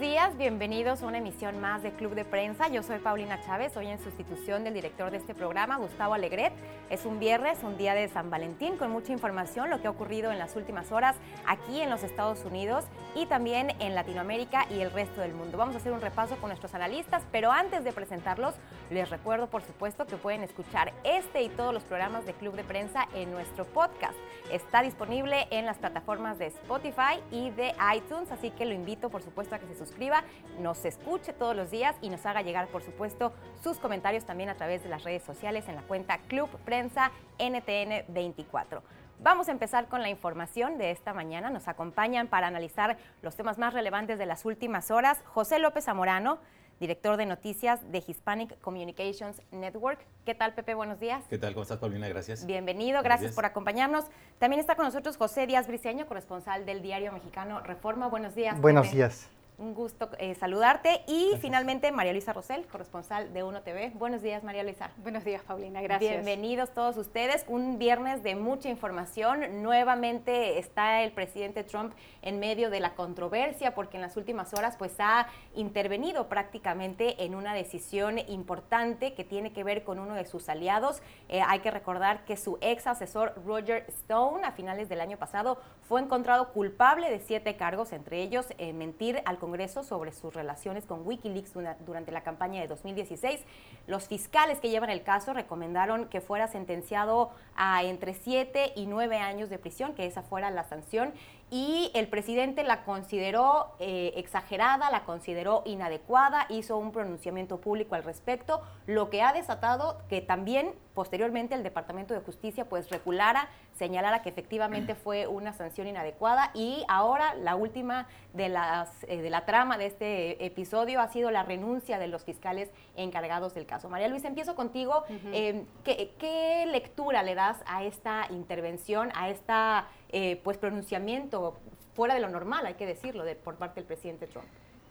días, bienvenidos a una emisión más de Club de Prensa. Yo soy Paulina Chávez, hoy en sustitución del director de este programa, Gustavo Alegret. Es un viernes, un día de San Valentín, con mucha información, lo que ha ocurrido en las últimas horas aquí en los Estados Unidos y también en Latinoamérica y el resto del mundo. Vamos a hacer un repaso con nuestros analistas, pero antes de presentarlos, les recuerdo, por supuesto, que pueden escuchar este y todos los programas de Club de Prensa en nuestro podcast. Está disponible en las plataformas de Spotify y de iTunes, así que lo invito, por supuesto, a que se suscriba, nos escuche todos los días y nos haga llegar, por supuesto, sus comentarios también a través de las redes sociales en la cuenta Club Prensa NTN24. Vamos a empezar con la información de esta mañana. Nos acompañan para analizar los temas más relevantes de las últimas horas José López Zamorano, director de noticias de Hispanic Communications Network. ¿Qué tal, Pepe? Buenos días. ¿Qué tal? ¿Cómo estás, Paulina? Gracias. Bienvenido, gracias por acompañarnos. También está con nosotros José Díaz Briceño, corresponsal del diario mexicano Reforma. Buenos días. Buenos días. Un gusto eh, saludarte. Y finalmente, María Luisa Rosell, corresponsal de Uno TV. Buenos días, María Luisa. Buenos días, Paulina. Gracias. Bienvenidos todos ustedes. Un viernes de mucha información. Nuevamente está el presidente Trump en medio de la controversia porque en las últimas horas pues ha intervenido prácticamente en una decisión importante que tiene que ver con uno de sus aliados. Eh, hay que recordar que su ex asesor Roger Stone a finales del año pasado fue encontrado culpable de siete cargos, entre ellos eh, mentir al Congreso sobre sus relaciones con Wikileaks durante la campaña de 2016. Los fiscales que llevan el caso recomendaron que fuera sentenciado a entre 7 y 9 años de prisión, que esa fuera la sanción y el presidente la consideró eh, exagerada, la consideró inadecuada, hizo un pronunciamiento público al respecto, lo que ha desatado que también posteriormente el Departamento de Justicia pues reculara, señalara que efectivamente fue una sanción inadecuada y ahora la última de, las, eh, de la trama de este episodio ha sido la renuncia de los fiscales encargados del caso. María Luisa, empiezo contigo. Eh, ¿qué, ¿Qué lectura le das a esta intervención, a esta eh, pues pronunciamiento fuera de lo normal, hay que decirlo, de, por parte del presidente Trump.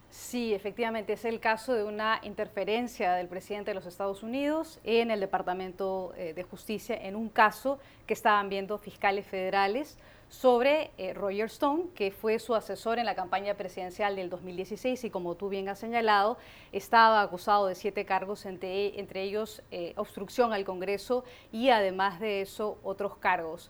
Sí, efectivamente, es el caso de una interferencia del presidente de los Estados Unidos en el Departamento eh, de Justicia en un caso que estaban viendo fiscales federales sobre eh, Roger Stone, que fue su asesor en la campaña presidencial del 2016 y como tú bien has señalado, estaba acusado de siete cargos, entre, entre ellos obstrucción al Congreso y además de eso otros cargos.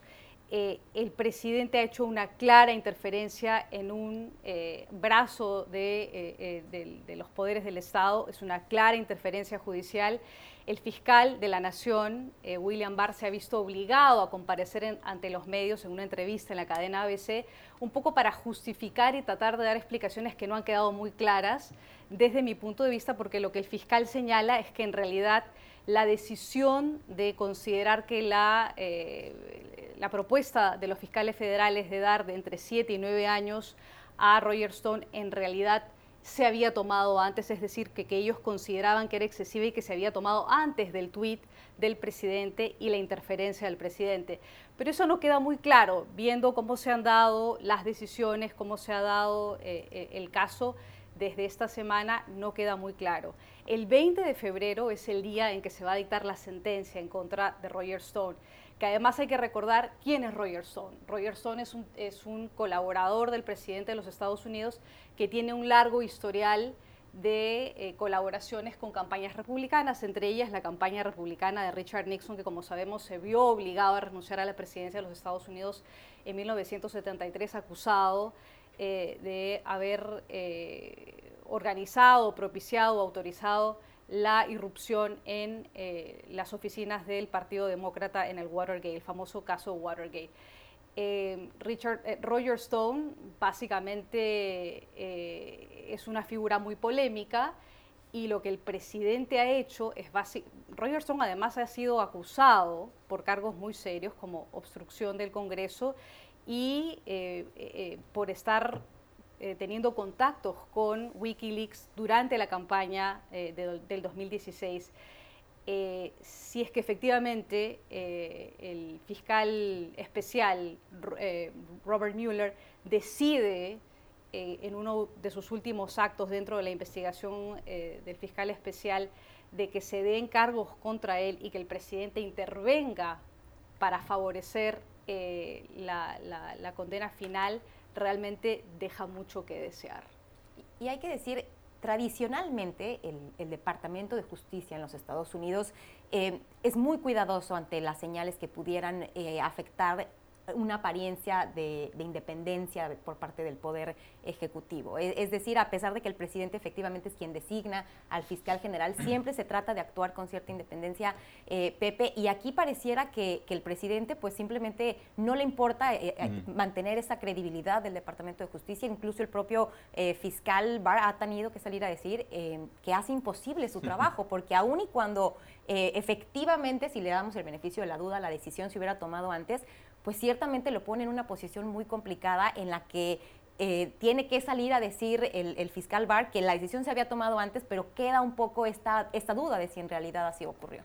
Eh, el presidente ha hecho una clara interferencia en un eh, brazo eh, de, los poderes del Estado, es una clara interferencia judicial. El fiscal de la Nación, William Barr, se ha visto obligado a comparecer ante los medios en una entrevista en la cadena ABC, un poco para justificar y tratar de dar explicaciones que no han quedado muy claras desde mi punto de vista, porque lo que el fiscal señala es que en realidad la decisión de considerar que la, eh, la propuesta de los fiscales federales de dar de entre 7 y 9 años a Roger Stone en realidad se había tomado antes, es decir, que, que, ellos consideraban que era excesiva y que se había tomado antes del tuit del presidente y la interferencia del presidente. Pero eso no queda muy claro, viendo cómo se han dado las decisiones, cómo se ha dado eh, eh, el caso desde esta semana no queda muy claro. El 20 de febrero es el día en que se va a dictar la sentencia en contra de Roger Stone, que además hay que recordar quién es Roger Stone. Roger Stone es un, es un colaborador del presidente de los Estados Unidos que tiene un largo historial de eh, colaboraciones con campañas republicanas, entre ellas la campaña republicana de Richard Nixon, que como sabemos se vio obligado a renunciar a la presidencia de los Estados Unidos en 1973, acusado eh, de haber eh, organizado, propiciado, autorizado la irrupción en eh, las oficinas del Partido Demócrata en el Watergate, el famoso caso Watergate. Richard, Roger Stone básicamente es una figura muy polémica y lo que el presidente ha hecho es Roger Stone además ha sido acusado por cargos muy serios como obstrucción del Congreso y eh, eh, por estar eh, teniendo contactos con Wikileaks durante la campaña del 2016. si es que efectivamente el fiscal especial Robert Mueller decide en uno de sus últimos actos dentro de la investigación del fiscal especial de que se den cargos contra él y que el presidente intervenga para favorecer la, condena final realmente deja mucho que desear. Y hay que decir, tradicionalmente el, Departamento de Justicia en los Estados Unidos eh, es muy cuidadoso ante las señales que pudieran eh, afectar una apariencia de, independencia por parte del Poder Ejecutivo. Es, decir, a pesar de que el presidente efectivamente es quien designa al fiscal general, siempre se trata de actuar con cierta independencia, eh, Pepe, y aquí pareciera que, el presidente pues simplemente no le importa eh, eh, mantener esa credibilidad del Departamento de Justicia, incluso el propio fiscal Barr ha tenido que salir a decir que hace imposible su trabajo, porque aún y cuando efectivamente, si le damos el beneficio de la duda, la decisión se hubiera tomado antes, pues ciertamente lo pone en una posición muy complicada en la que eh, tiene que salir a decir el, fiscal Barr que la decisión se había tomado antes, pero queda un poco esta, esta duda de si en realidad así ocurrió.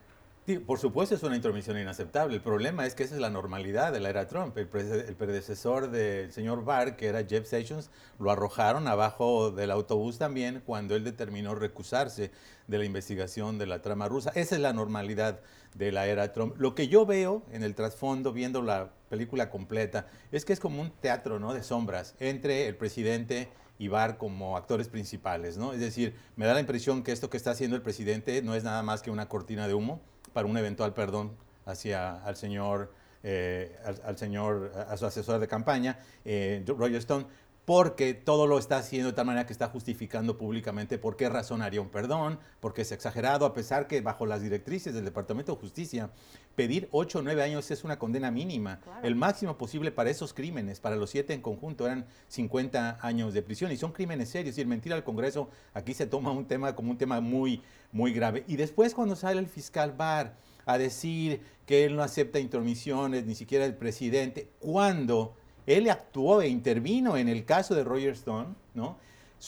Por supuesto es una intromisión inaceptable. El problema es que esa es la normalidad de la era Trump. El, predecesor del señor Barr, que era Jeff Sessions, lo arrojaron abajo del autobús también cuando él determinó recusarse de la investigación de la trama rusa. Esa es la normalidad de la era Trump. Lo que yo veo en el trasfondo, viendo la película completa, es que es como un teatro ¿no? de sombras entre el presidente y Barr como actores principales. ¿no? Es decir, me da la impresión que esto que está haciendo el presidente no es nada más que una cortina de humo para un eventual perdón hacia al señor, eh, al, señor, a su asesor de campaña, eh, Roger Stone, porque todo lo está haciendo de tal manera que está justificando públicamente por qué razón haría un perdón, porque es exagerado, a pesar que bajo las directrices del Departamento de Justicia, pedir 8 o 9 años es una condena mínima. El máximo posible para esos crímenes, para los siete en conjunto, eran 50 años de prisión y son crímenes serios. Es decir, mentir al Congreso, aquí se toma un tema como un tema muy, muy grave. Y después cuando sale el fiscal Barr a decir que él no acepta intromisiones, ni siquiera el presidente, cuando él actuó e intervino en el caso de Roger Stone, ¿no?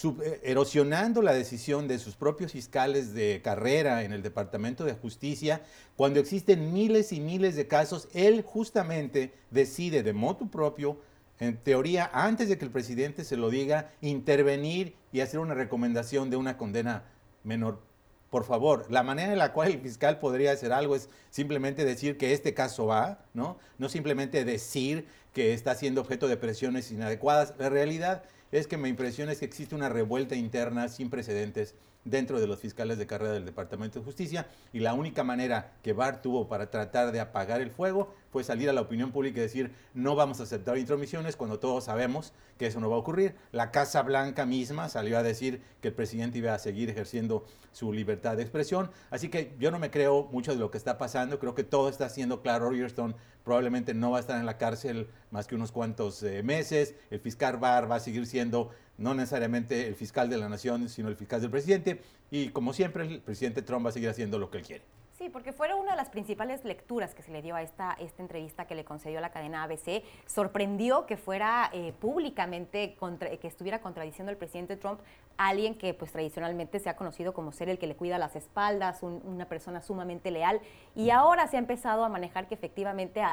Eh, erosionando la decisión de sus propios fiscales de carrera en el Departamento de Justicia, cuando existen miles y miles de casos, él justamente decide de motu propio, en teoría, antes de que el presidente se lo diga, intervenir y hacer una recomendación de una condena menor. Por favor, la manera en la cual el fiscal podría hacer algo es simplemente decir que este caso va, ¿no? No simplemente decir que está siendo objeto de presiones inadecuadas. La realidad es que me impresiona es que existe una revuelta interna sin precedentes dentro de los fiscales de carrera del Departamento de Justicia y la única manera que Barr tuvo para tratar de apagar el fuego fue salir a la opinión pública y decir no vamos a aceptar intromisiones cuando todos sabemos que eso no va a ocurrir. La Casa Blanca misma salió a decir que el presidente iba a seguir ejerciendo su libertad de expresión. Así que yo no me creo mucho de lo que está pasando, creo que todo está siendo claro. Roger probablemente no va a estar en la cárcel más que unos cuantos eh, meses, el fiscal Barr va a seguir siendo no necesariamente el fiscal de la nación, sino el fiscal del presidente. Y como siempre, el presidente Trump va a seguir haciendo lo que él quiere. Sí, porque fue una de las principales lecturas que se le dio a esta, esta entrevista que le concedió la cadena ABC. Sorprendió que fuera eh, públicamente, que estuviera contradiciendo al presidente Trump, alguien que pues tradicionalmente se ha conocido como ser el que le cuida las espaldas, una persona sumamente leal. Y ahora se ha empezado a manejar que efectivamente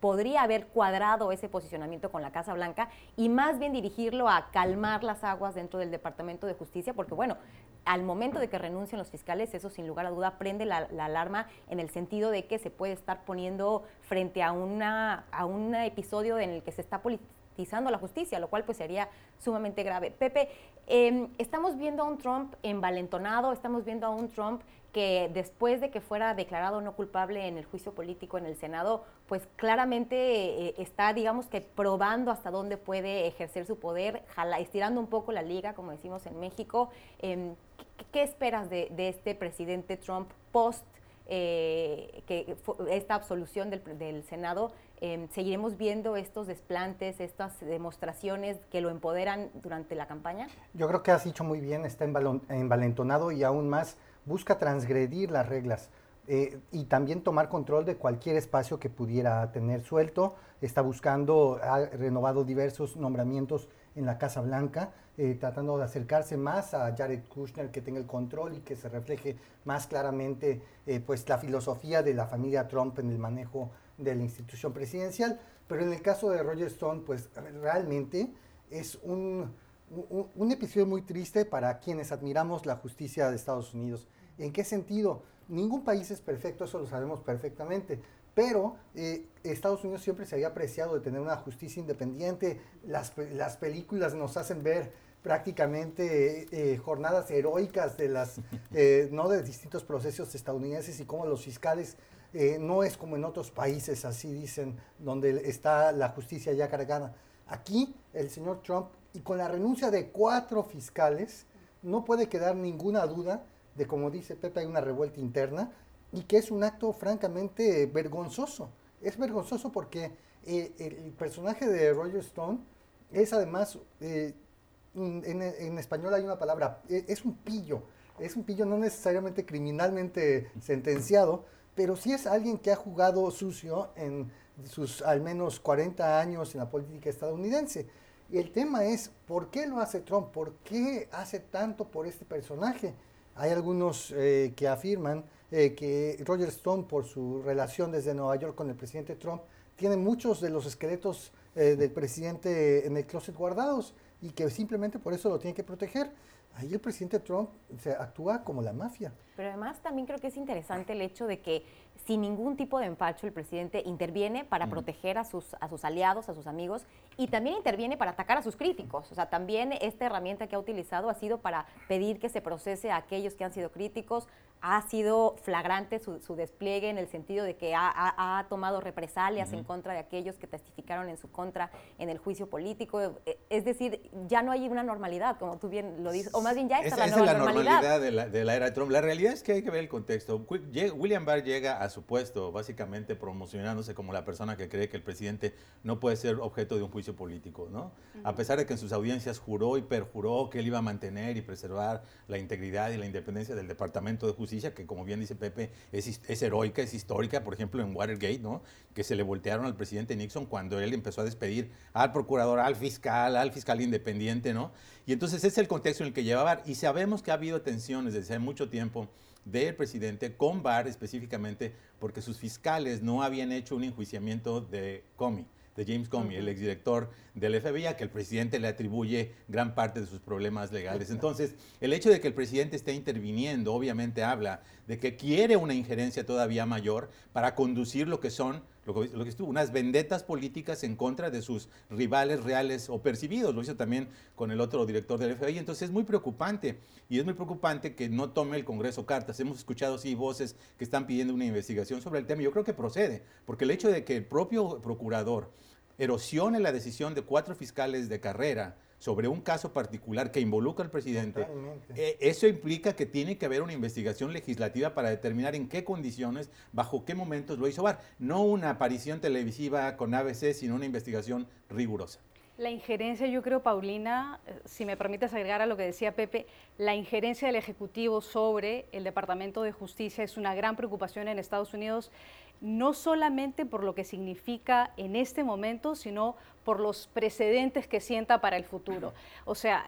podría haber cuadrado ese posicionamiento con la Casa Blanca y más bien dirigirlo a calmar las aguas dentro del Departamento de Justicia, porque bueno, al momento de que renuncien los fiscales, eso sin lugar a duda prende la, alarma en el sentido de que se puede estar poniendo frente a, una, a un episodio en el que se está politizando la justicia, lo cual pues sería sumamente grave. Pepe, em, estamos viendo a un Trump envalentonado, estamos viendo a un Trump que después de que fuera declarado no culpable en el juicio político en el Senado, pues claramente eh, está, digamos que probando hasta dónde puede ejercer su poder, estirando un poco la liga, como decimos en México. Em, ¿qué, esperas de, este presidente Trump post eh, que esta absolución del, Senado? Em, ¿Seguiremos viendo estos desplantes, estas demostraciones que lo empoderan durante la campaña? Yo creo que has dicho muy bien, está envalentonado y aún más busca transgredir las reglas eh, y también tomar control de cualquier espacio que pudiera tener suelto. Está buscando, ha renovado diversos nombramientos en la Casa Blanca, eh, tratando de acercarse más a Jared Kushner, que tenga el control y que se refleje más claramente eh, pues la filosofía de la familia Trump en el manejo de la institución presidencial. Pero en el caso de Roger Stone, pues realmente es un un, episodio muy triste para quienes admiramos la justicia de Estados Unidos. ¿En qué sentido? Ningún país es perfecto, eso lo sabemos perfectamente, pero eh, Estados Unidos siempre se había apreciado de tener una justicia independiente. Las, las películas nos hacen ver prácticamente eh, jornadas heroicas de las, eh, no de distintos procesos estadounidenses y cómo los fiscales eh, no es como en otros países, así dicen, donde está la justicia ya cargada. Aquí el señor Trump, y con la renuncia de cuatro fiscales, no puede quedar ninguna duda de, como dice Pepe, hay una revuelta interna y que es un acto francamente vergonzoso. Es vergonzoso porque el personaje de Roger Stone es además en, español hay una palabra, e, es un pillo, es un pillo no necesariamente criminalmente sentenciado, pero sí es alguien que ha jugado sucio en sus al menos 40 años en la política estadounidense. Y el tema es, ¿por qué lo hace Trump? ¿Por qué hace tanto por este personaje? Hay algunos eh, que afirman eh, que Roger Stone, por su relación desde Nueva York con el presidente Trump, tiene muchos de los esqueletos eh, del presidente en el closet guardados y que simplemente por eso lo tiene que proteger. Ahí el presidente Trump se actúa como la mafia. Pero además también creo que es interesante el hecho de que sin ningún tipo de empacho el presidente interviene para proteger a sus, a sus aliados, a sus amigos y también interviene para atacar a sus críticos. O sea, también esta herramienta que ha utilizado ha sido para pedir que se procese a aquellos que han sido críticos, ha sido flagrante su, despliegue en el sentido de que ha, tomado represalias en contra de aquellos que testificaron en su contra en el juicio político. E, es decir, ya no hay una normalidad, como tú bien lo dices, o más bien ya está la esa nueva es la normalidad. de la, de la, era Trump. La realidad es que hay que ver el contexto. William Barr llega a su puesto básicamente promocionándose como la persona que cree que el presidente no puede ser objeto de un juicio político, ¿no? A pesar de que en sus audiencias juró y perjuró que él iba a mantener y preservar la integridad y la independencia del Departamento de Justicia que como bien dice Pepe, es, es, heroica, es histórica, por ejemplo en Watergate, ¿no? que se le voltearon al presidente Nixon cuando él empezó a despedir al procurador, al fiscal, al fiscal independiente, ¿no? Y entonces ese es el contexto en el que llevaba y sabemos que ha habido tensiones desde hace mucho tiempo del presidente con Barr específicamente porque sus fiscales no habían hecho un enjuiciamiento de Comey de James Comey, el exdirector del FBI, a que el presidente le atribuye gran parte de sus problemas legales. Entonces, el hecho de que el presidente esté interviniendo, obviamente habla de que quiere una injerencia todavía mayor para conducir lo que son lo que, unas vendetas políticas en contra de sus rivales reales o percibidos. Lo hizo también con el otro director del FBI. Entonces es muy preocupante y es muy preocupante que no tome el Congreso cartas. Hemos escuchado sí voces que están pidiendo una investigación sobre el tema. Yo creo que procede, porque el hecho de que el propio procurador erosione la decisión de cuatro fiscales de carrera sobre un caso particular que involucra al presidente, eh, eso implica que tiene que haber una investigación legislativa para determinar en qué condiciones, bajo qué momentos lo hizo Bar. No una aparición televisiva con ABC, sino una investigación rigurosa. La injerencia, yo creo, Paulina, eh, si me permites agregar a lo que decía Pepe, la injerencia del Ejecutivo sobre el Departamento de Justicia es una gran preocupación en Estados Unidos no solamente por lo que significa en este momento, sino por los precedentes que sienta para el futuro. O sea,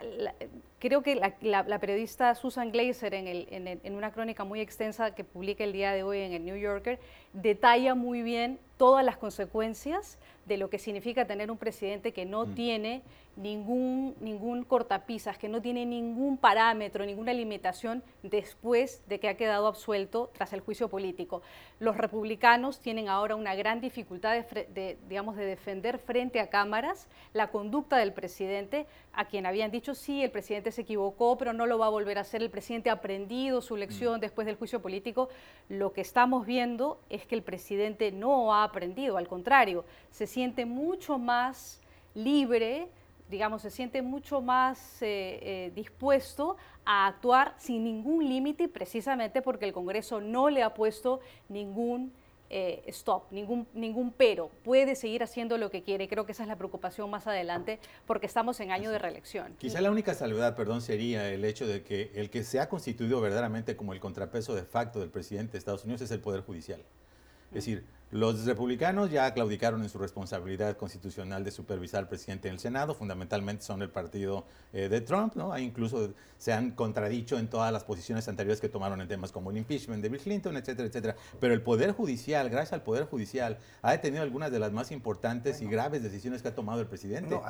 creo que la, periodista Susan Glazer en, una crónica muy extensa que publica el día de hoy en el New Yorker, detalla muy bien todas las consecuencias de lo que significa tener un presidente que no mm. tiene ningún, ningún cortapisas, que no tiene ningún parámetro, ninguna limitación después de que ha quedado absuelto tras el juicio político. Los republicanos tienen ahora una gran dificultad de, digamos, de defender frente a cámaras la conducta del presidente, a quien habían dicho, sí, el presidente se equivocó, pero no lo va a volver a hacer, el presidente ha aprendido su lección mm. después del juicio político. Lo que estamos viendo es que el presidente no ha aprendido, al contrario, se siente mucho más libre, digamos, se siente mucho más eh, eh, dispuesto a actuar sin ningún límite, precisamente porque el Congreso no le ha puesto ningún eh, stop, ningún, ningún pero. Puede seguir haciendo lo que quiere. Creo que esa es la preocupación más adelante, porque estamos en año de reelección. Quizá la única salvedad, perdón, sería el hecho de que el que se ha constituido verdaderamente como el contrapeso de facto del presidente de Estados Unidos es el Poder Judicial. Es decir, los republicanos ya claudicaron en su responsabilidad constitucional de supervisar al presidente en el Senado, fundamentalmente son el partido eh, de Trump, ¿no? incluso se han contradicho en todas las posiciones anteriores que tomaron en temas como el impeachment de Bill Clinton, etcétera, etcétera. Pero el Poder Judicial, gracias al Poder Judicial, ha detenido algunas de las más importantes y graves decisiones que ha tomado el presidente.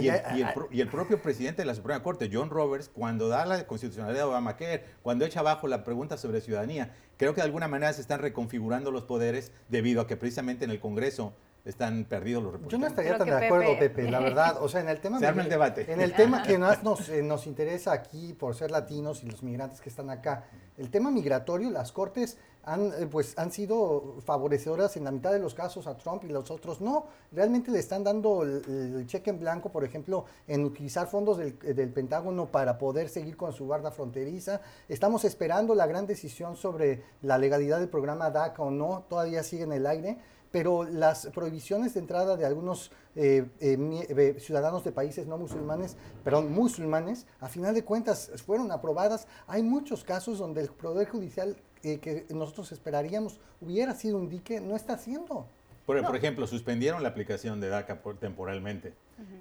y, el, propio presidente de la Suprema Corte, John Roberts, cuando da la constitucionalidad de Obamacare, cuando echa abajo la pregunta sobre ciudadanía, creo que de alguna manera se están reconfigurando los poderes debido a que precisamente en el Congreso están perdidos los republicanos. Yo no estaría tan de acuerdo, Pepe. la verdad. O sea, en el tema... Se arma el debate. En el tema que más nos, eh, nos interesa aquí por ser latinos y los migrantes que están acá, el tema migratorio, las cortes han, eh, pues, han sido favorecedoras en la mitad de los casos a Trump y los otros no. Realmente le están dando el, cheque en blanco, por ejemplo, en utilizar fondos del, del, Pentágono para poder seguir con su guarda fronteriza. Estamos esperando la gran decisión sobre la legalidad del programa DACA o no, todavía sigue en el aire pero las prohibiciones de entrada de algunos eh, eh, eh, ciudadanos de países no musulmanes, perdón, musulmanes, a final de cuentas fueron aprobadas. Hay muchos casos donde el Poder Judicial que nosotros esperaríamos hubiera sido un dique, no está haciendo. Por, por ejemplo, suspendieron la aplicación de DACA temporalmente.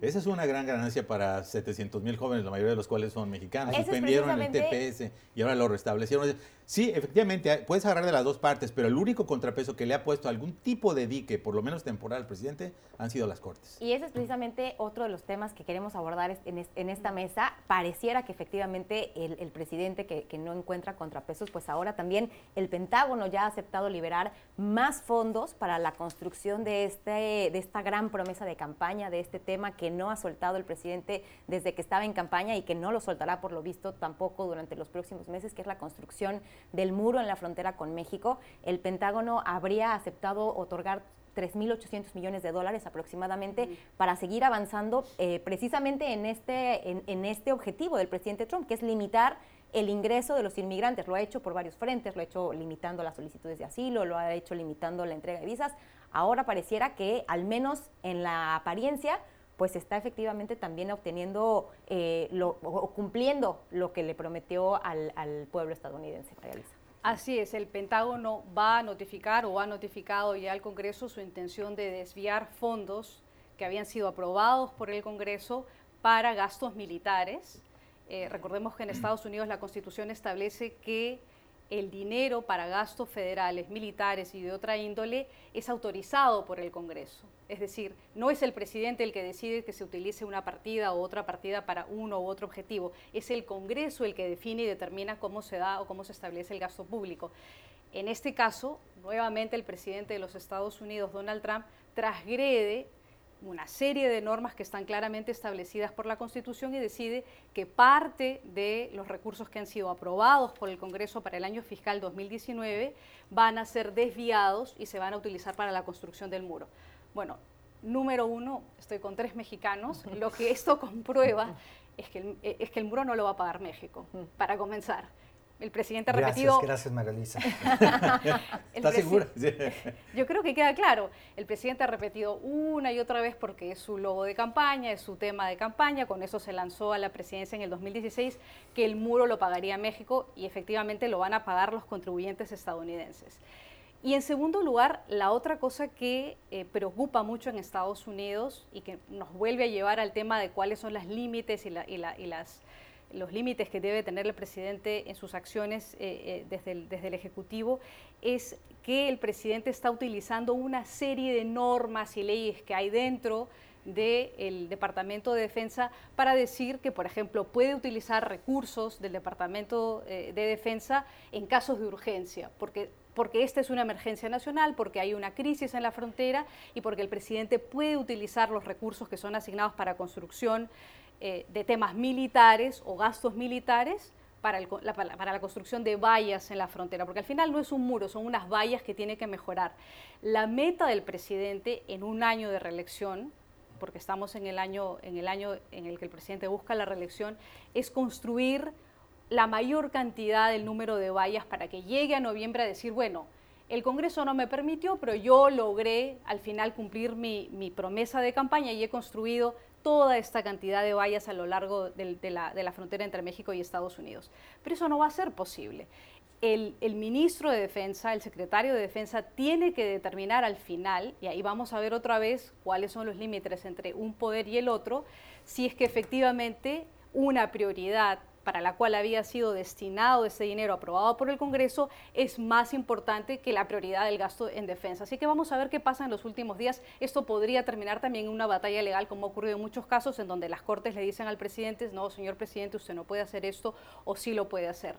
Esa es una gran ganancia para 700 mil jóvenes, la mayoría de los cuales son mexicanos. Suspendieron el TPS y ahora lo restablecieron. Sí, efectivamente, puedes agarrar de las dos partes, pero el único contrapeso que le ha puesto algún tipo de dique, por lo menos temporal, al presidente, han sido las Cortes. Y ese es precisamente otro de los temas que queremos abordar en, esta mesa. Pareciera que efectivamente el, presidente que, no encuentra contrapesos, pues ahora también el Pentágono ya ha aceptado liberar más fondos para la construcción de, este, de esta gran promesa de campaña, de este tema que no ha soltado el presidente desde que estaba en campaña y que no lo soltará por lo visto tampoco durante los próximos meses, que es la construcción del muro en la frontera con México, el Pentágono habría aceptado otorgar 3.800 millones de dólares aproximadamente para seguir avanzando eh, precisamente en este, en, este objetivo del presidente Trump, que es limitar el ingreso de los inmigrantes. Lo ha hecho por varios frentes, lo ha hecho limitando las solicitudes de asilo, lo ha hecho limitando la entrega de visas. Ahora pareciera que, al menos en la apariencia, pues está efectivamente también obteniendo eh, o cumpliendo lo que le prometió al, pueblo estadounidense. Así es, el Pentágono va a notificar o ha notificado ya al Congreso su intención de desviar fondos que habían sido aprobados por el Congreso para gastos militares. Eh, recordemos que en Estados Unidos la Constitución establece que el dinero para gastos federales, militares y de otra índole es autorizado por el Congreso. Es decir, no es el presidente el que decide que se utilice una partida o otra partida para uno u otro objetivo, es el Congreso el que define y determina cómo se da o cómo se establece el gasto público. En este caso, nuevamente el presidente de los Estados Unidos, Donald Trump, transgrede una serie de normas que están claramente establecidas por la Constitución y decide que parte de los recursos que han sido aprobados por el Congreso para el año fiscal 2019 van a ser desviados y se van a utilizar para la construcción del muro. Bueno, número uno, estoy con tres mexicanos, lo que esto comprueba es que el, es que el muro no lo va a pagar México, para comenzar. El presidente ha repetido... Gracias, Maralisa. ¿Estás segura? Yo creo que queda claro. El presidente ha repetido una y otra vez porque es su logo de campaña, es su tema de campaña, con eso se lanzó a la presidencia en el 2016, que el muro lo pagaría México y efectivamente lo van a pagar los contribuyentes estadounidenses. Y en segundo lugar, la otra cosa que eh, preocupa mucho en Estados Unidos y que nos vuelve a llevar al tema de cuáles son los límites y, las los límites que debe tener el presidente en sus acciones eh, eh, desde, el, desde el Ejecutivo es que el presidente está utilizando una serie de normas y leyes que hay dentro del Departamento de Defensa para decir que, por ejemplo, puede utilizar recursos del Departamento de Defensa en casos de urgencia, porque porque esta es una emergencia nacional, porque hay una crisis en la frontera y porque el presidente puede utilizar los recursos que son asignados para construcción eh, de temas militares o gastos militares para, la, para, la, construcción de vallas en la frontera, porque al final no es un muro, son unas vallas que tiene que mejorar. La meta del presidente en un año de reelección, porque estamos en el año en el, año en el que el presidente busca la reelección, es construir la mayor cantidad del número de vallas para que llegue a noviembre a decir, bueno, el Congreso no me permitió, pero yo logré al final cumplir mi, promesa de campaña y he construido toda esta cantidad de vallas a lo largo de, la, frontera entre México y Estados Unidos. Pero eso no va a ser posible. El, el, ministro de Defensa, el secretario de Defensa, tiene que determinar al final, y ahí vamos a ver otra vez cuáles son los límites entre un poder y el otro, si es que efectivamente una prioridad para la cual había sido destinado ese dinero aprobado por el Congreso es más importante que la prioridad del gasto en defensa. Así que vamos a ver qué pasa en los últimos días. Esto podría terminar también en una batalla legal, como ha ocurrido en muchos casos, en donde las Cortes le dicen al presidente, no, señor presidente, usted no puede hacer esto o sí lo puede hacer.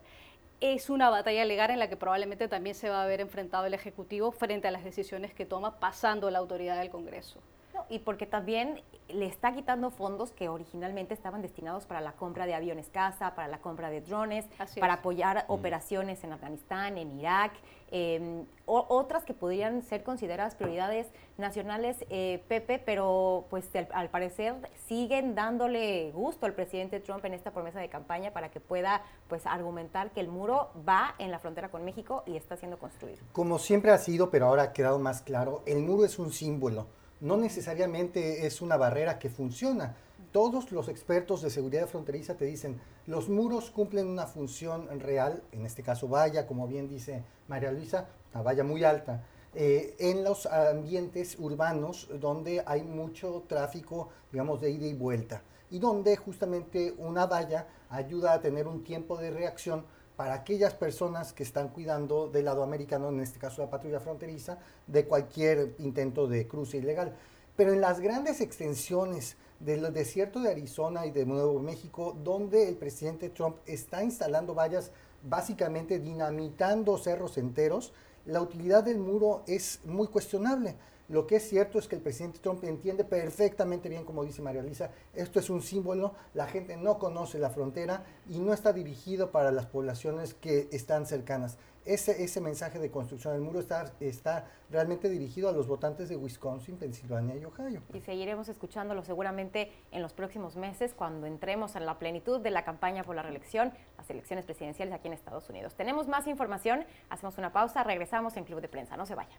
es una batalla legal en la que probablemente también se va a ver enfrentado el Ejecutivo frente a las decisiones que toma pasando la autoridad del Congreso. Y porque también le está quitando fondos que originalmente estaban destinados para la compra de aviones caza, para la compra de drones, para apoyar mm. operaciones en Afganistán, en Irak, em, otras que podrían ser consideradas prioridades nacionales, eh, Pepe, pero pues al, parecer siguen dándole gusto al presidente Trump en esta promesa de campaña para que pueda pues argumentar que el muro va en la frontera con México y está siendo construido. Como siempre ha sido, pero ahora ha quedado más claro, el muro es un símbolo no necesariamente es una barrera que funciona. Todos los expertos de seguridad fronteriza te dicen, los muros cumplen una función real, en este caso valla, como bien dice María Luisa, una valla muy alta, eh, en los ambientes urbanos donde hay mucho tráfico, digamos, de ida y vuelta, y donde justamente una valla ayuda a tener un tiempo de reacción para aquellas personas que están cuidando del lado americano, en este caso la patrulla fronteriza, de cualquier intento de cruce ilegal. Pero en las grandes extensiones del desierto de Arizona y de Nuevo México, donde el presidente Trump está instalando vallas, básicamente dinamitando cerros enteros, la utilidad del muro es muy cuestionable. Lo que es cierto es que el presidente Trump entiende perfectamente bien, como dice María Luisa, esto es un símbolo, la gente no conoce la frontera y no está dirigido para las poblaciones que están cercanas. Ese, mensaje de construcción del muro está, está realmente dirigido a los votantes de Wisconsin, Pensilvania y Ohio. Y seguiremos escuchándolo seguramente en los próximos meses cuando entremos en la plenitud de la campaña por la reelección, las elecciones presidenciales aquí en Estados Unidos. Tenemos más información, hacemos una pausa, regresamos en Club de Prensa, no se vaya.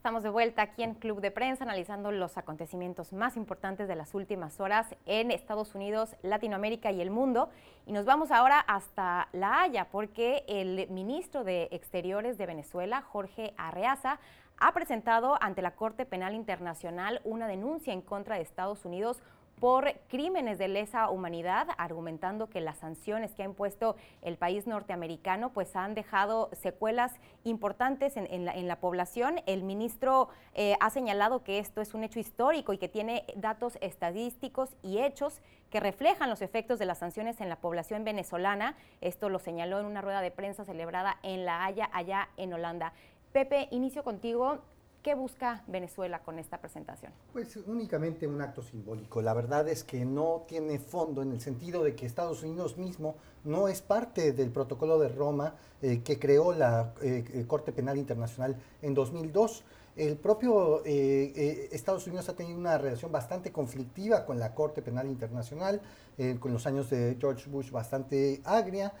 Estamos de vuelta aquí en Club de Prensa analizando los acontecimientos más importantes de las últimas horas en Estados Unidos, Latinoamérica y el mundo. Y nos vamos ahora hasta La Haya porque el ministro de Exteriores de Venezuela, Jorge Arreaza, ha presentado ante la Corte Penal Internacional una denuncia en contra de Estados Unidos por crímenes de lesa humanidad, argumentando que las sanciones que ha impuesto el país norteamericano pues han dejado secuelas importantes en, la, población. El ministro eh, ha señalado que esto es un hecho histórico y que tiene datos estadísticos y hechos que reflejan los efectos de las sanciones en la población venezolana. Esto lo señaló en una rueda de prensa celebrada en La Haya, allá en Holanda. Pepe, inicio contigo. ¿Qué busca Venezuela con esta presentación? Pues únicamente un acto simbólico. La verdad es que no tiene fondo en el sentido de que Estados Unidos mismo no es parte del protocolo de Roma eh, que creó la eh, Corte Penal Internacional en 2002. El propio eh, eh, Estados Unidos ha tenido una relación bastante conflictiva con la Corte Penal Internacional, eh, con los años de George Bush bastante agria,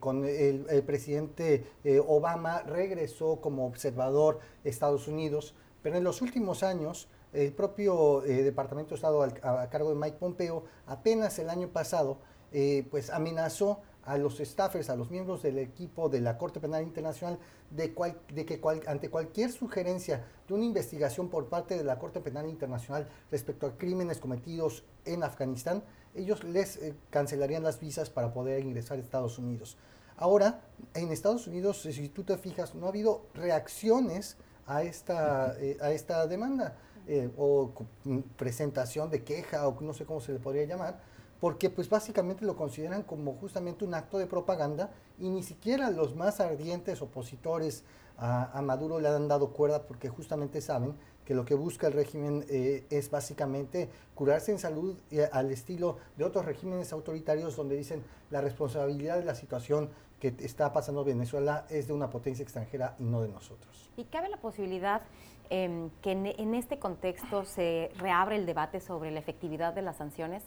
con el, presidente Obama regresó como observador a Estados Unidos, pero en los últimos años el propio Departamento de Estado a, cargo de Mike Pompeo apenas el año pasado pues amenazó a los staffers, a los miembros del equipo de la Corte Penal Internacional, de, de que ante cualquier sugerencia de una investigación por parte de la Corte Penal Internacional respecto a crímenes cometidos en Afganistán, ellos les eh, cancelarían las visas para poder ingresar a Estados Unidos. Ahora, en Estados Unidos, si tú te fijas, no ha habido reacciones a esta, eh, a esta demanda eh, o presentación de queja o no sé cómo se le podría llamar porque pues básicamente lo consideran como justamente un acto de propaganda y ni siquiera los más ardientes opositores a, Maduro le han dado cuerda porque justamente saben que lo que busca el régimen eh, es básicamente curarse en salud al estilo de otros regímenes autoritarios donde dicen la responsabilidad de la situación que está pasando Venezuela es de una potencia extranjera y no de nosotros. ¿Y cabe la posibilidad em, que en este contexto se reabre el debate sobre la efectividad de las sanciones?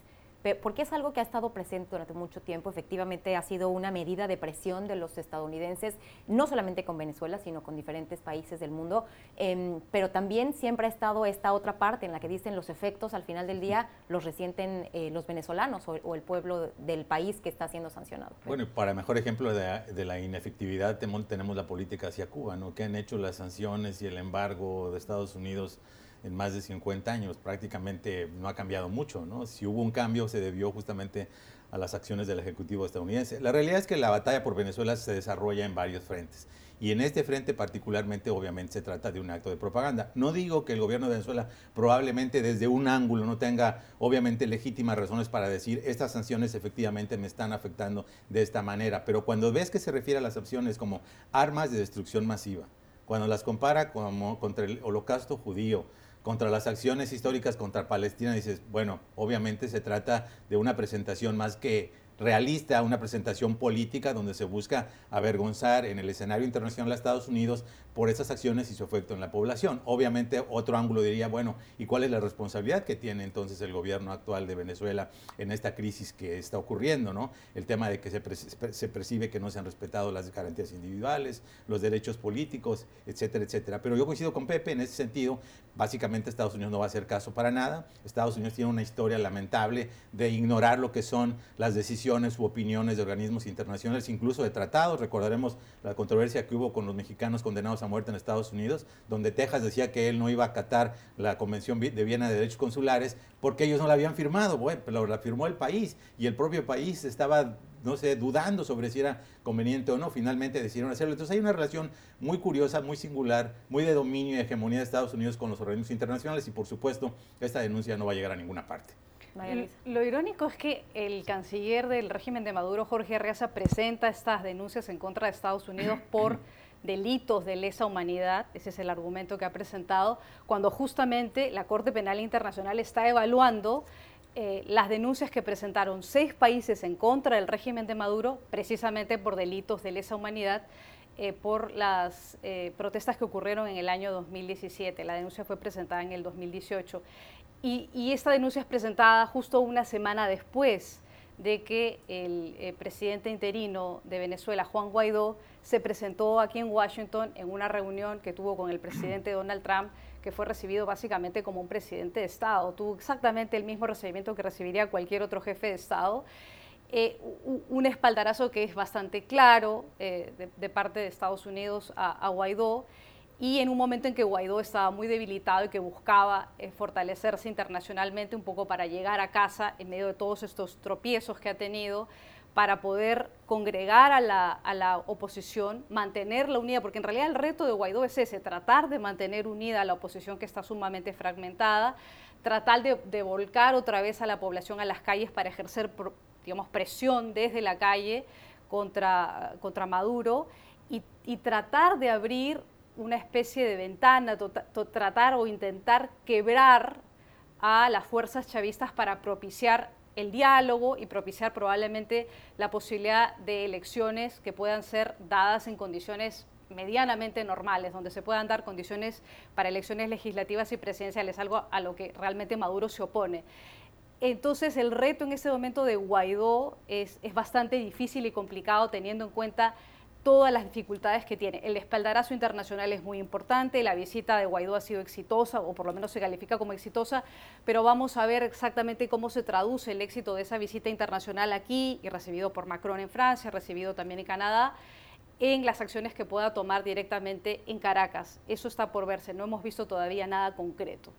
Porque es algo que ha estado presente durante mucho tiempo. Efectivamente, ha sido una medida de presión de los estadounidenses, no solamente con Venezuela, sino con diferentes países del mundo. Em, pero también siempre ha estado esta otra parte en la que dicen los efectos al final del día los resienten eh, los venezolanos o, el pueblo del país que está siendo sancionado. Bueno, y para mejor ejemplo de, la inefectividad tenemos la política hacia Cuba, ¿no? Que han hecho las sanciones y el embargo de Estados Unidos en más de 50 años. Prácticamente no ha cambiado mucho, ¿no? Si hubo un cambio se debió justamente a las acciones del Ejecutivo estadounidense. La realidad es que la batalla por Venezuela se desarrolla en varios frentes. Y en este frente particularmente, obviamente, se trata de un acto de propaganda. No digo que el gobierno de Venezuela probablemente desde un ángulo no tenga, obviamente, legítimas razones para decir estas sanciones efectivamente me están afectando de esta manera, pero cuando ves que se refiere a las opciones como armas de destrucción masiva, cuando las compara como contra el holocausto judío, contra las acciones históricas contra Palestina, dices, bueno, obviamente se trata de una presentación más que realista, una presentación política donde se busca avergonzar en el escenario internacional a Estados Unidos por esas acciones y su efecto en la población. Obviamente otro ángulo diría, bueno, ¿y cuál es la responsabilidad que tiene entonces el gobierno actual de Venezuela en esta crisis que está ocurriendo? ¿no? El tema de que se, se percibe que no se han respetado las garantías individuales, los derechos políticos, etcétera, etcétera. Pero yo coincido con Pepe en ese sentido, básicamente Estados Unidos no va a hacer caso para nada. Estados Unidos tiene una historia lamentable de ignorar lo que son las decisiones u opiniones de organismos internacionales, incluso de tratados. Recordaremos la controversia que hubo con los mexicanos condenados a muerte en Estados Unidos, donde Texas decía que él no iba a acatar la Convención de Viena de Derechos Consulares porque ellos no la habían firmado, bueno, pero la firmó el país y el propio país estaba no sé, dudando sobre si era conveniente o no, finalmente decidieron hacerlo. Entonces hay una relación muy curiosa, muy singular, muy de dominio y hegemonía de Estados Unidos con los organismos internacionales y por supuesto esta denuncia no va a llegar a ninguna parte. Lo irónico es que el canciller del régimen de Maduro, Jorge Arreaza, presenta estas denuncias en contra de Estados Unidos por delitos de lesa humanidad, ese es el argumento que ha presentado, cuando justamente la Corte Penal Internacional está evaluando eh, las denuncias que presentaron seis países en contra del régimen de Maduro, precisamente por delitos de lesa humanidad, eh, por las eh, protestas que ocurrieron en el año 2017. La denuncia fue presentada en el 2018. Y, esta denuncia es presentada justo una semana después de que el eh, presidente interino de Venezuela, Juan Guaidó, se presentó aquí en Washington en una reunión que tuvo con el presidente Donald Trump, que fue recibido básicamente como un presidente de Estado. Tuvo exactamente el mismo recibimiento que recibiría cualquier otro jefe de Estado. Eh, un espaldarazo que es bastante claro eh, de, parte de Estados Unidos a Guaidó y en un momento en que Guaidó estaba muy debilitado y que buscaba eh, fortalecerse internacionalmente un poco para llegar a casa en medio de todos estos tropiezos que ha tenido, para poder congregar a la, a la oposición, mantenerla unida, porque en realidad el reto de Guaidó es ese, tratar de mantener unida a la oposición que está sumamente fragmentada, tratar de, volcar otra vez a la población a las calles para ejercer, digamos, presión desde la calle contra, contra Maduro y, y tratar de abrir una especie de ventana, tratar o intentar quebrar a las fuerzas chavistas para propiciar el diálogo y propiciar probablemente la posibilidad de elecciones que puedan ser dadas en condiciones medianamente normales, donde se puedan dar condiciones para elecciones legislativas y presidenciales, algo a lo que realmente Maduro se opone. Entonces el reto en este momento de Guaidó es, es bastante difícil y complicado teniendo en cuenta todas las dificultades que tiene. El espaldarazo internacional es muy importante, la visita de Guaidó ha sido exitosa, o por lo menos se califica como exitosa, pero vamos a ver exactamente cómo se traduce el éxito de esa visita internacional aquí, y recibido por Macron en Francia, recibido también en Canadá, en las acciones que pueda tomar directamente en Caracas. Eso está por verse, no hemos visto todavía nada concreto.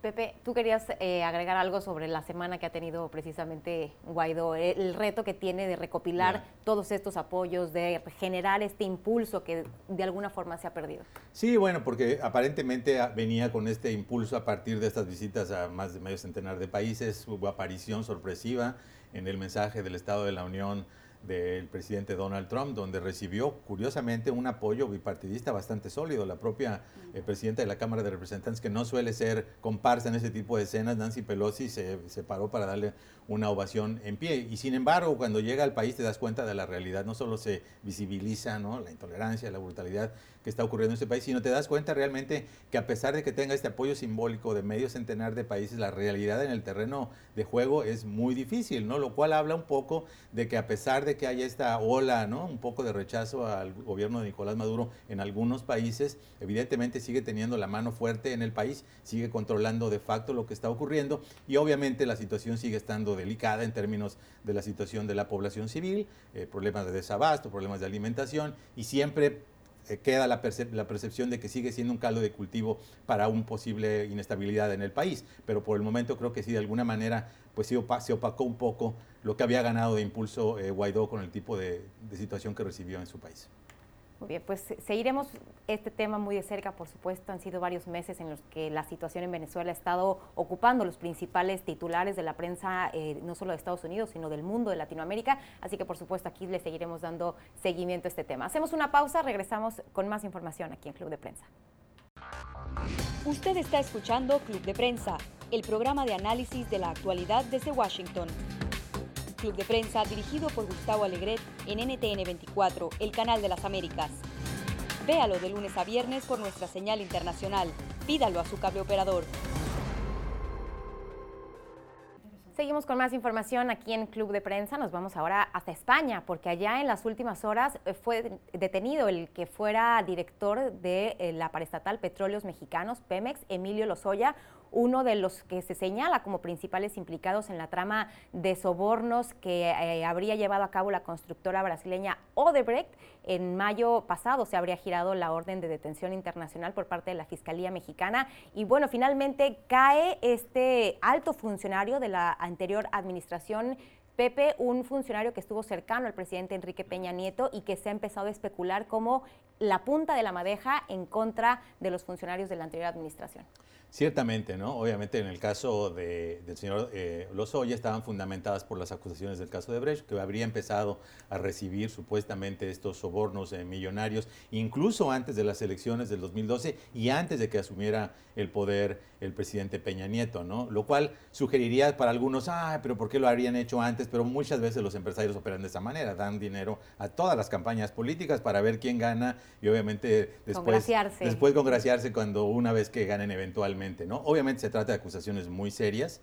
Pepe, tú querías eh, agregar algo sobre la semana que ha tenido precisamente Guaidó, el reto que tiene de recopilar todos estos apoyos, de generar este impulso que de alguna forma se ha perdido. Sí, bueno, porque aparentemente venía con este impulso a partir de estas visitas a más de medio centenar de países, hubo aparición sorpresiva en el mensaje del Estado de la Unión del presidente Donald Trump, donde recibió curiosamente un apoyo bipartidista bastante sólido. La propia eh, presidenta de la Cámara de Representantes, que no suele ser comparsa en ese tipo de escenas, Nancy Pelosi, se, se, paró para darle una ovación en pie. Y sin embargo, cuando llega al país te das cuenta de la realidad. No solo se visibiliza ¿no? la intolerancia, la brutalidad que está ocurriendo en este país, sino te das cuenta realmente que a pesar de que tenga este apoyo simbólico de medio centenar de países, la realidad en el terreno de juego es muy difícil, ¿no? Lo cual habla un poco de que a pesar de que haya esta ola, ¿no? Un poco de rechazo al gobierno de Nicolás Maduro en algunos países, evidentemente sigue teniendo la mano fuerte en el país, sigue controlando de facto lo que está ocurriendo y obviamente la situación sigue estando delicada en términos de la situación de la población civil, eh, problemas de desabasto, problemas de alimentación y siempre queda la, la, percepción de que sigue siendo un caldo de cultivo para un posible inestabilidad en el país. Pero por el momento creo que sí, de alguna manera, pues sí se opacó un poco lo que había ganado de impulso eh, Guaidó con el tipo de situación que recibió en su país. Muy bien, pues seguiremos este tema muy de cerca, por supuesto. Han sido varios meses en los que la situación en Venezuela ha estado ocupando los principales titulares de la prensa, eh, no solo de Estados Unidos, sino del mundo, de Latinoamérica. Así que, por supuesto, aquí le seguiremos dando seguimiento a este tema. Hacemos una pausa, regresamos con más información aquí en Club de Prensa. Usted está escuchando Club de Prensa, el programa de análisis de la actualidad desde Washington. Club de Prensa dirigido por Gustavo Alegret en NTN 24, el canal de las Américas. Véalo de lunes a viernes por nuestra señal internacional. Pídalo a su cable operador. Seguimos con más información aquí en Club de Prensa. Nos vamos ahora hasta España, porque allá en las últimas horas eh, fue detenido el que fuera director de eh, la paraestatal Petróleos Mexicanos, Pemex, Emilio Lozoya, uno de los que se señala como principales implicados en la trama de sobornos que eh, habría llevado a cabo la constructora brasileña Odebrecht. En mayo pasado se habría girado la orden de detención internacional por parte de la Fiscalía Mexicana y bueno, finalmente cae este alto funcionario de la anterior administración Pepe, un funcionario que estuvo cercano al presidente Enrique Peña Nieto y que se ha empezado a especular como la punta de la madeja en contra de los funcionarios de la anterior administración. Ciertamente, ¿no? Obviamente en el caso de, del señor eh, Lozoya estaban fundamentadas por las acusaciones del caso de Brecht, que habría empezado a recibir supuestamente estos sobornos eh, millonarios, incluso antes de las elecciones del 2012 y antes de que asumiera el poder el presidente Peña Nieto, ¿no? Lo cual sugeriría para algunos, ah, pero ¿por qué lo habrían hecho antes? Pero muchas veces los empresarios operan de esa manera, dan dinero a todas las campañas políticas para ver quién gana y obviamente después congraciarse. después congraciarse cuando una vez que ganen eventualmente, Obviamente se trata de acusaciones muy serias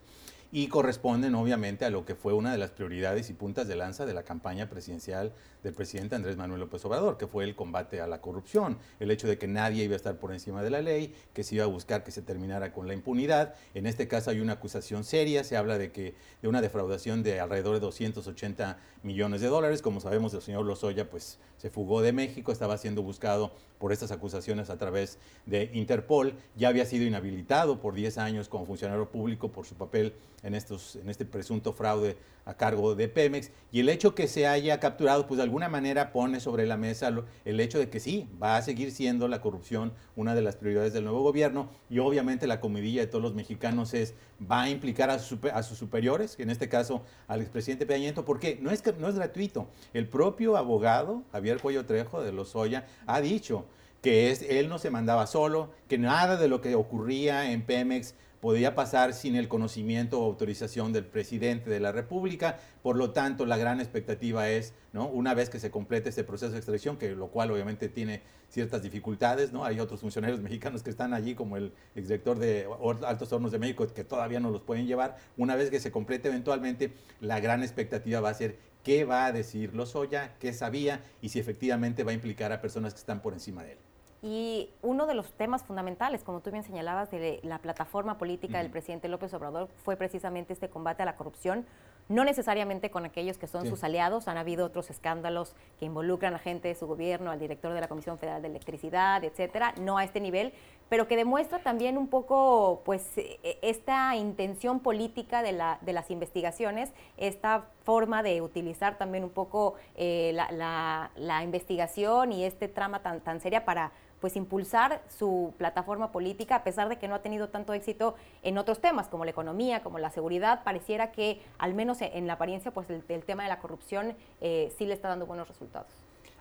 y corresponden obviamente a lo que fue una de las prioridades y puntas de lanza de la campaña presidencial del presidente Andrés Manuel López Obrador, que fue el combate a la corrupción, el hecho de que nadie iba a estar por encima de la ley, que se iba a buscar que se terminara con la impunidad. En este caso hay una acusación seria, se habla de que de una defraudación de alrededor de 280 millones de dólares. Como sabemos, el señor Lozoya pues se fugó de México, estaba siendo buscado por estas acusaciones a través de Interpol, ya había sido inhabilitado por 10 años como funcionario público por su papel en, estos, en este presunto fraude a cargo de Pemex y el hecho que se haya capturado, pues de alguna manera pone sobre la mesa el hecho de que sí, va a seguir siendo la corrupción una de las prioridades del nuevo gobierno y obviamente la comidilla de todos los mexicanos es, va a implicar a, a sus superiores, que en este caso al expresidente Peña Nieto, porque no es, no es gratuito. El propio abogado, Javier Cuello Trejo de Lozoya, ha dicho que es, él no se mandaba solo, que nada de lo que ocurría en Pemex podía pasar sin el conocimiento o autorización del presidente de la República. Por lo tanto, la gran expectativa es, ¿no? una vez que se complete este proceso de extradición, que lo cual obviamente tiene ciertas dificultades, ¿no? hay otros funcionarios mexicanos que están allí, como el exdirector de Altos Hornos de México, que todavía no los pueden llevar. Una vez que se complete eventualmente, la gran expectativa va a ser qué va a decir Lozoya, qué sabía y si efectivamente va a implicar a personas que están por encima de él. Y uno de los temas fundamentales, como tú bien señalabas, de la plataforma política del presidente López Obrador fue precisamente este combate a la corrupción, no necesariamente con aquellos que son sus aliados, han habido otros escándalos que involucran a gente de su gobierno, al director de la Comisión Federal de Electricidad, etcétera, no a este nivel, pero que demuestra también un poco pues e, e, esta intención política de, la, de las investigaciones, esta forma de utilizar también un poco eh, la, la, investigación y este trama tan, tan seria para pues impulsar su plataforma política, a pesar de que no ha tenido tanto éxito en otros temas, como la economía, como la seguridad, pareciera que, al menos en la apariencia, pues el, tema de la corrupción eh, sí le está dando buenos resultados.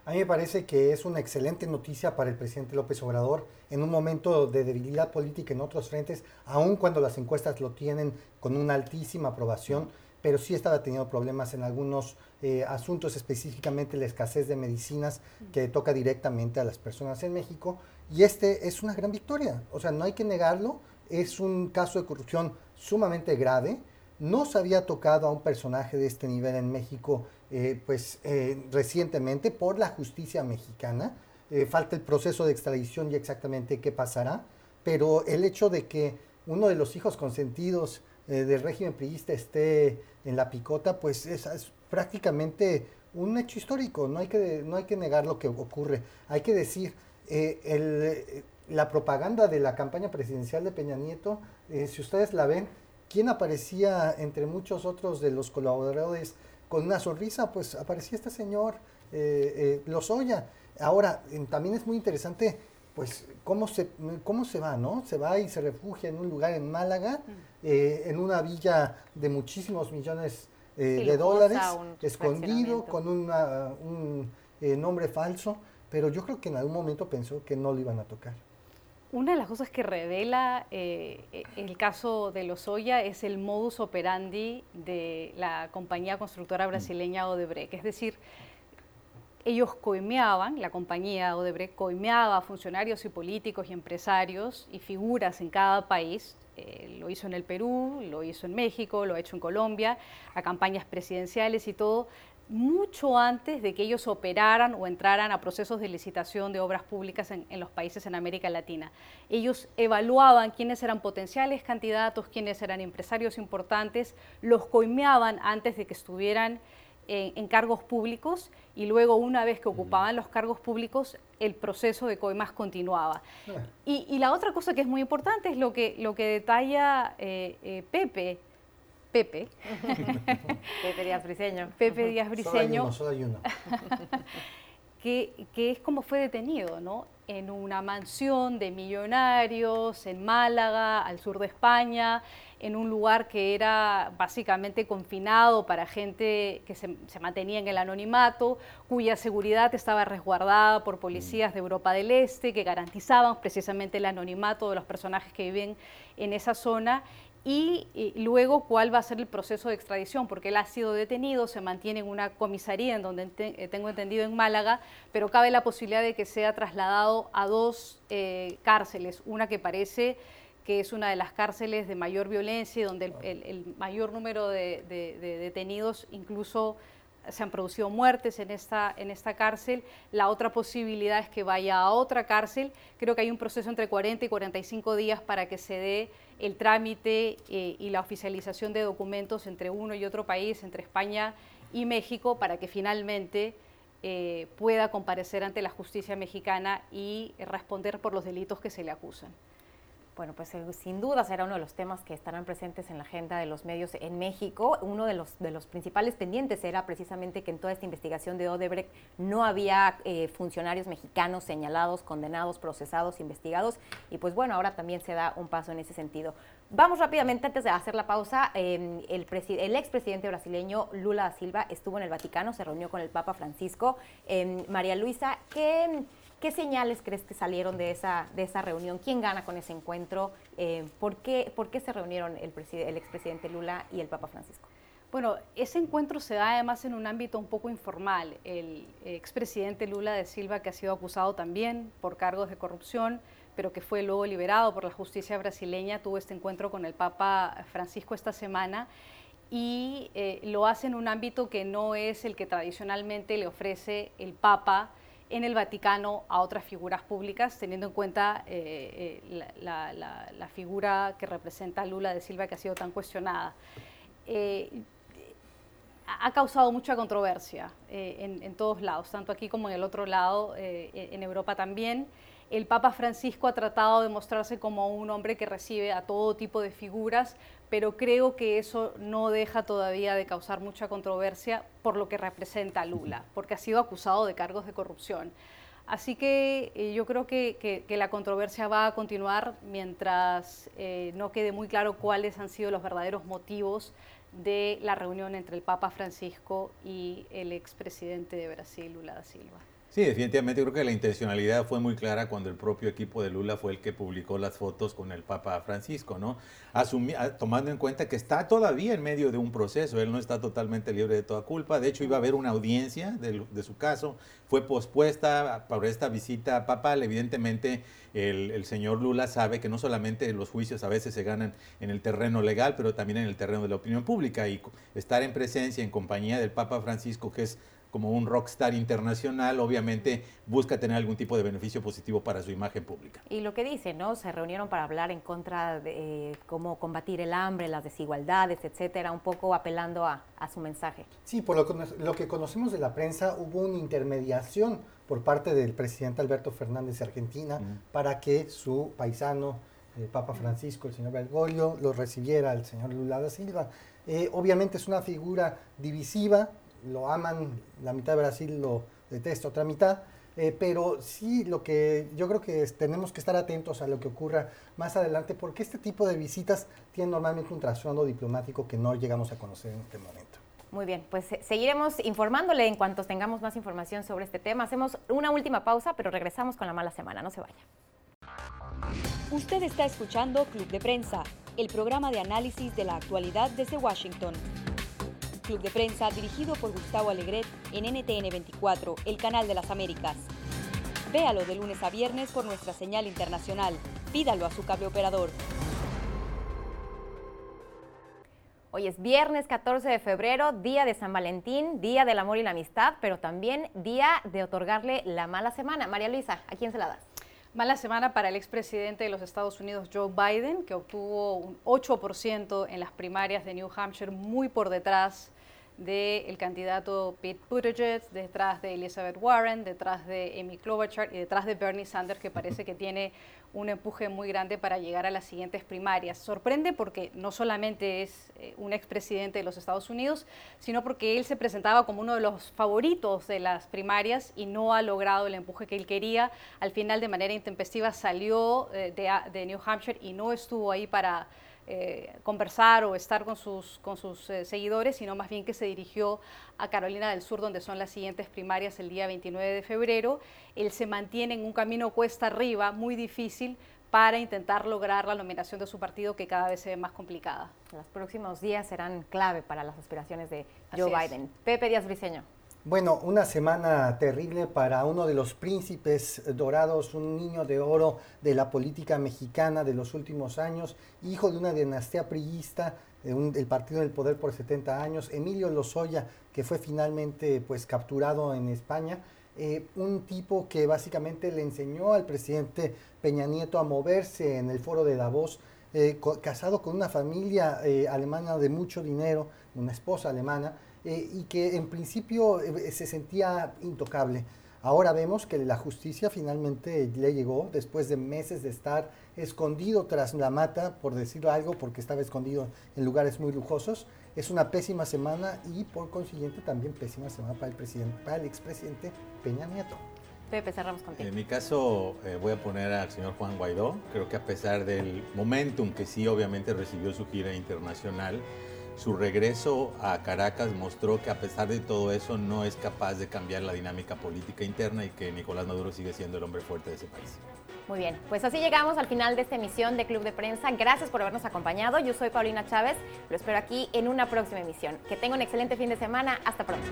A mí me parece que es una excelente noticia para el presidente López Obrador en un momento de debilidad política en otros frentes, aun cuando las encuestas lo tienen con una altísima aprobación pero sí estaba teniendo problemas en algunos eh, asuntos, específicamente la escasez de medicinas que toca directamente a las personas en México. Y este es una gran victoria, o sea, no hay que negarlo, es un caso de corrupción sumamente grave. No se había tocado a un personaje de este nivel en México eh, pues, eh, recientemente por la justicia mexicana. falta el proceso de extradición y exactamente qué pasará, pero el hecho de que uno de los hijos consentidos del régimen priista esté en la picota, pues es, prácticamente un hecho histórico, no hay que, no hay que negar lo que ocurre, hay que decir, eh, el, la propaganda de la campaña presidencial de Peña Nieto, eh, si ustedes la ven, ¿quién aparecía entre muchos otros de los colaboradores con una sonrisa? Pues aparecía este señor eh, eh Lozoya. Ahora, también es muy interesante, pues, cómo se, cómo se va, ¿no? Se va y se refugia en un lugar en Málaga, en una villa de muchísimos millones de dólares, escondido, con un nombre falso, pero yo creo que en algún momento pensó que no lo iban a tocar. Una de las cosas que revela eh, el caso de Lozoya es el modus operandi de la compañía constructora brasileña Odebrecht. Es decir, ellos coimeaban, la compañía Odebrecht coimeaba a funcionarios y políticos y empresarios y figuras en cada país. Eh, lo hizo en el Perú, lo hizo en México, lo ha hecho en Colombia, a campañas presidenciales y todo, mucho antes de que ellos operaran o entraran a procesos de licitación de obras públicas en, los países en América Latina. Ellos evaluaban quiénes eran potenciales candidatos, quiénes eran empresarios importantes, los coimeaban antes de que estuvieran en, cargos públicos y luego una vez que ocupaban los cargos públicos el proceso de coimas continuaba. Y, la otra cosa que es muy importante es lo que, lo que detalla eh, eh, Pepe, Pepe. Pepe Díaz Briseño. Pepe Díaz Briseño. que, que, es como fue detenido, ¿no? En una mansión de millonarios en Málaga, al sur de España, en un lugar que era básicamente confinado para gente que se, mantenía en el anonimato, cuya seguridad estaba resguardada por policías de Europa del Este, que garantizaban precisamente el anonimato de los personajes que viven en esa zona y, luego cuál va a ser el proceso de extradición, porque él ha sido detenido, se mantiene en una comisaría, en donde eh, tengo entendido en Málaga, pero cabe la posibilidad de que sea trasladado a dos eh, cárceles, una que parece que es una de las cárceles de mayor violencia y donde el, mayor número de, de detenidos incluso se han producido muertes en esta, en esta cárcel. La otra posibilidad es que vaya a otra cárcel. Creo que hay un proceso entre 40 y 45 días para que se dé el trámite eh, y la oficialización de documentos entre uno y otro país, entre España y México, para que finalmente eh, pueda comparecer ante la justicia mexicana y responder por los delitos que se le acusan. Bueno, pues eh, sin duda será uno de los temas que estarán presentes en la agenda de los medios en México. Uno de los, de los principales pendientes era precisamente que en toda esta investigación de Odebrecht no había eh, funcionarios mexicanos señalados, condenados, procesados, investigados. Y pues bueno, ahora también se da un paso en ese sentido. Vamos rápidamente, antes de hacer la pausa, em, el, el expresidente brasileño Lula da Silva estuvo en el Vaticano, se reunió con el Papa Francisco. Em, María Luisa, ¿qué ¿Qué señales crees que salieron de esa, de esa reunión? ¿Quién gana con ese encuentro? Eh, ¿por, qué, ¿por, qué, se reunieron el, el expresidente Lula y el Papa Francisco? Bueno, ese encuentro se da además en un ámbito un poco informal. El expresidente Lula de Silva, que ha sido acusado también por cargos de corrupción, pero que fue luego liberado por la justicia brasileña, tuvo este encuentro con el Papa Francisco esta semana y eh, lo hace en un ámbito que no es el que tradicionalmente le ofrece el Papa en el Vaticano a otras figuras públicas, teniendo en cuenta eh, eh, la, figura que representa Lula de Silva que ha sido tan cuestionada. Eh, ha causado mucha controversia en, en, todos lados, tanto aquí como en el otro lado, en Europa también. El Papa Francisco ha tratado de mostrarse como un hombre que recibe a todo tipo de figuras, pero creo que eso no deja todavía de causar mucha controversia por lo que representa Lula, porque ha sido acusado de cargos de corrupción. Así que eh, yo creo que, la controversia va a continuar mientras eh, no quede muy claro cuáles han sido los verdaderos motivos de la reunión entre el Papa Francisco y el expresidente de Brasil, Lula da Silva. Sí, definitivamente creo que la intencionalidad fue muy clara cuando el propio equipo de Lula fue el que publicó las fotos con el Papa Francisco, ¿no? tomando en cuenta que está todavía en medio de un proceso, él no está totalmente libre de toda culpa, de hecho iba a haber una audiencia de, su caso, fue pospuesta por esta visita papal, evidentemente el, el, señor Lula sabe que no solamente los juicios a veces se ganan en el terreno legal, pero también en el terreno de la opinión pública y estar en presencia, en compañía del Papa Francisco, que es como un rockstar internacional, obviamente busca tener algún tipo de beneficio positivo para su imagen pública. Y lo que dice, ¿no? Se reunieron para hablar en contra de eh, cómo combatir el hambre, las desigualdades, etcétera, un poco apelando a, su mensaje. Sí, por lo, que conocemos de la prensa, hubo una intermediación por parte del presidente Alberto Fernández de Argentina para que su paisano, el Papa Francisco, el señor Bergoglio, lo recibiera el señor Lula da Silva. Eh, obviamente es una figura divisiva, lo aman, la mitad de Brasil lo detesta, otra mitad, eh, pero sí lo que yo creo que tenemos que estar atentos a lo que ocurra más adelante, porque este tipo de visitas tienen normalmente un trasfondo diplomático que no llegamos a conocer en este momento. Muy bien, pues seguiremos informándole en cuanto tengamos más información sobre este tema. Hacemos una última pausa, pero regresamos con la mala semana. No se vaya. Usted está escuchando Club de Prensa, el programa de análisis de la actualidad desde Washington. Club de Prensa dirigido por Gustavo Alegret en NTN 24, el canal de las Américas. Véalo de lunes a viernes por nuestra señal internacional. Pídalo a su cable operador. Hoy es viernes 14 de febrero, día de San Valentín, día del amor y la amistad, pero también día de otorgarle la mala semana. María Luisa, ¿a quién se la das? Mala semana para el expresidente de los Estados Unidos, Joe Biden, que obtuvo un 8% en las primarias de New Hampshire, muy por detrás del candidato Pete Buttigieg, detrás de Elizabeth Warren, detrás de Amy Klobuchar y detrás de Bernie Sanders, que parece que tiene un empuje muy grande para llegar a las siguientes primarias. Sorprende porque no solamente es eh, un expresidente de los Estados Unidos, sino porque él se presentaba como uno de los favoritos de las primarias y no ha logrado el empuje que él quería. Al final, de manera intempestiva, salió eh, de New Hampshire y no estuvo ahí para eh, conversar o estar con sus, con sus eh, seguidores, sino más bien que se dirigió a Carolina del Sur, donde son las siguientes primarias el día 29 de febrero. Él se mantiene en un camino cuesta arriba, muy difícil, para intentar lograr la nominación de su partido que cada vez se ve más complicada. Los próximos días serán clave para las aspiraciones de Joe Biden. Pepe Díaz Briceño. Bueno, una semana terrible para uno de los príncipes dorados, un niño de oro de la política mexicana de los últimos años, hijo de una dinastía priista, del partido del poder por 70 años, Emilio Lozoya, que fue finalmente pues capturado en España, eh, un tipo que básicamente le enseñó al presidente Peña Nieto a moverse en el foro de Davos, eh, casado con una familia eh, alemana de mucho dinero, una esposa alemana, eh, y que en principio eh, se sentía intocable. Ahora vemos que la justicia finalmente le llegó después de meses de estar escondido tras la mata, por decirlo algo, porque estaba escondido en lugares muy lujosos. Es una pésima semana y por consiguiente también pésima semana para el presidente, para el expresidente Peña Nieto. Pepe, cerramos contigo. En mi caso eh, voy a poner al señor Juan Guaidó. Creo que a pesar del momentum que sí obviamente recibió su gira internacional, su regreso a Caracas mostró que a pesar de todo eso no es capaz de cambiar la dinámica política interna y que Nicolás Maduro sigue siendo el hombre fuerte de ese país. Muy bien, pues así llegamos al final de esta emisión de Club de Prensa. Gracias por habernos acompañado. Yo soy Paulina Chávez. Lo espero aquí en una próxima emisión. Que tenga un excelente fin de semana. Hasta pronto.